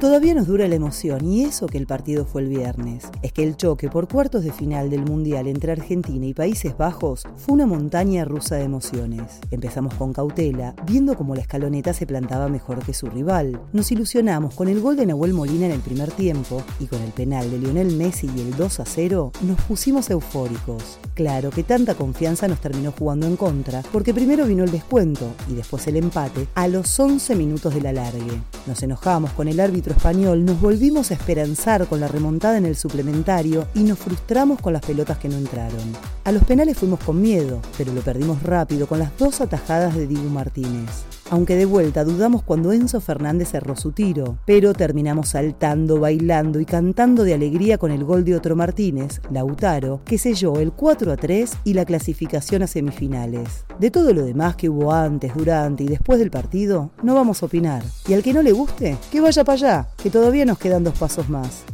Todavía nos dura la emoción y eso que el partido fue el viernes. Es que el choque por cuartos de final del Mundial entre Argentina y Países Bajos fue una montaña rusa de emociones. Empezamos con cautela, viendo cómo la escaloneta se plantaba mejor que su rival. Nos ilusionamos con el gol de Nahuel Molina en el primer tiempo y con el penal de Lionel Messi y el 2 a 0 nos pusimos eufóricos. Claro que tanta confianza nos terminó jugando en contra, porque primero vino el descuento y después el empate a los 11 minutos del alargue. Nos enojamos con el árbitro español, nos volvimos a esperanzar con la remontada en el suplementario y nos frustramos con las pelotas que no entraron. A los penales fuimos con miedo, pero lo perdimos rápido con las dos atajadas de Dibu Martínez aunque de vuelta dudamos cuando Enzo Fernández cerró su tiro, pero terminamos saltando, bailando y cantando de alegría con el gol de otro Martínez, Lautaro, que selló el 4 a 3 y la clasificación a semifinales. De todo lo demás que hubo antes, durante y después del partido, no vamos a opinar. Y al que no le guste, que vaya para allá, que todavía nos quedan dos pasos más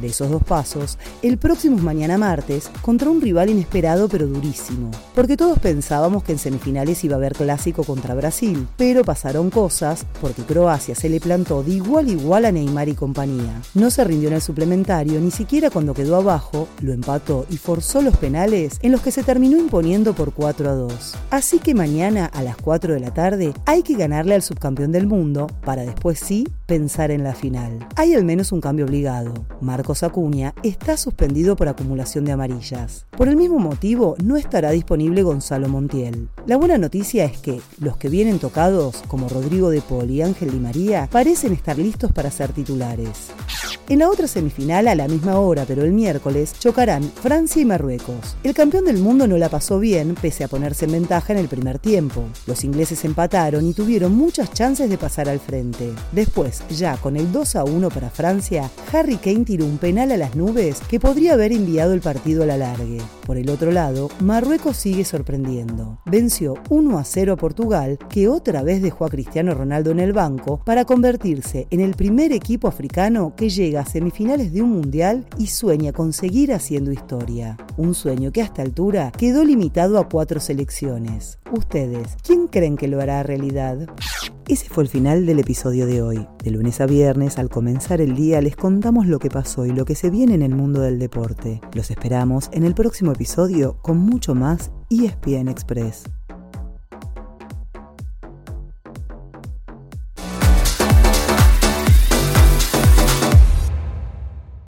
de esos dos pasos, el próximo mañana martes contra un rival inesperado pero durísimo. Porque todos pensábamos que en semifinales iba a haber clásico contra Brasil, pero pasaron cosas porque Croacia se le plantó de igual a igual a Neymar y compañía. No se rindió en el suplementario, ni siquiera cuando quedó abajo, lo empató y forzó los penales en los que se terminó imponiendo por 4 a 2. Así que mañana a las 4 de la tarde hay que ganarle al subcampeón del mundo para después sí pensar en la final. Hay al menos un cambio obligado. Marcos Acuña está suspendido por acumulación de amarillas. Por el mismo motivo, no estará disponible Gonzalo Montiel. La buena noticia es que los que vienen tocados, como Rodrigo de Paul y Ángel Di María, parecen estar listos para ser titulares. En la otra semifinal, a la misma hora, pero el miércoles, chocarán Francia y Marruecos. El campeón del mundo no la pasó bien, pese a ponerse en ventaja en el primer tiempo. Los ingleses empataron y tuvieron muchas chances de pasar al frente. Después, ya con el 2 a 1 para Francia, Harry Kane tiró un penal a las nubes que podría haber enviado el partido a la largue. Por el otro lado, Marruecos sigue sorprendiendo. Venció 1 a 0 a Portugal, que otra vez dejó a Cristiano Ronaldo en el banco para convertirse en el primer equipo africano que llega semifinales de un mundial y sueña con seguir haciendo historia. Un sueño que a esta altura quedó limitado a cuatro selecciones. Ustedes, ¿quién creen que lo hará realidad? Ese fue el final del episodio de hoy. De lunes a viernes, al comenzar el día, les contamos lo que pasó y lo que se viene en el mundo del deporte. Los esperamos en el próximo episodio con mucho más ESPN Express.